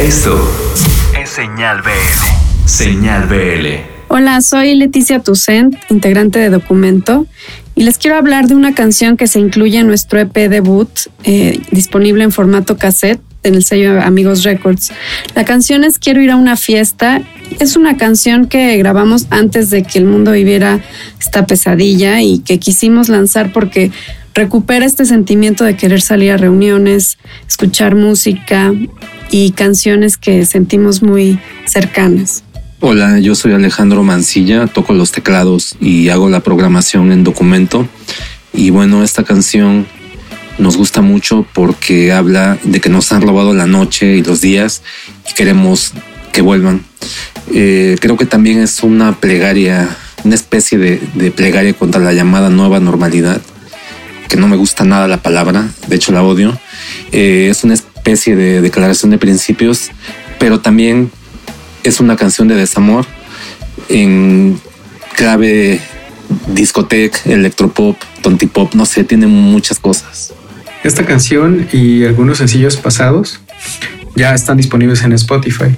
Esto es Señal BL. Señal BL. Hola, soy Leticia Tucent, integrante de Documento, y les quiero hablar de una canción que se incluye en nuestro EP debut, eh, disponible en formato cassette en el sello Amigos Records. La canción es Quiero ir a una fiesta. Es una canción que grabamos antes de que el mundo viviera esta pesadilla y que quisimos lanzar porque recupera este sentimiento de querer salir a reuniones, escuchar música y canciones que sentimos muy cercanas. Hola, yo soy Alejandro Mancilla, toco los teclados y hago la programación en documento. Y bueno, esta canción nos gusta mucho porque habla de que nos han robado la noche y los días y queremos que vuelvan. Eh, creo que también es una plegaria, una especie de, de plegaria contra la llamada nueva normalidad que no me gusta nada la palabra, de hecho la odio. Eh, es una especie de declaración de principios, pero también es una canción de desamor en clave discoteca, electropop, tontipop, no sé, tiene muchas cosas. Esta canción y algunos sencillos pasados ya están disponibles en Spotify.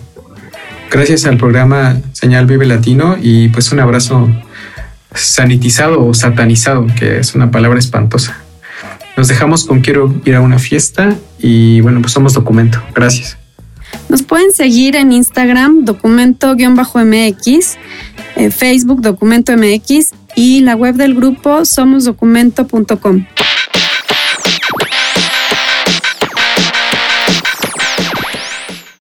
Gracias al programa Señal Vive Latino y pues un abrazo sanitizado o satanizado, que es una palabra espantosa. Nos dejamos con quiero ir a una fiesta y bueno, pues somos documento. Gracias. Nos pueden seguir en Instagram, documento-mx, eh, Facebook, documento MX y la web del grupo somosdocumento.com.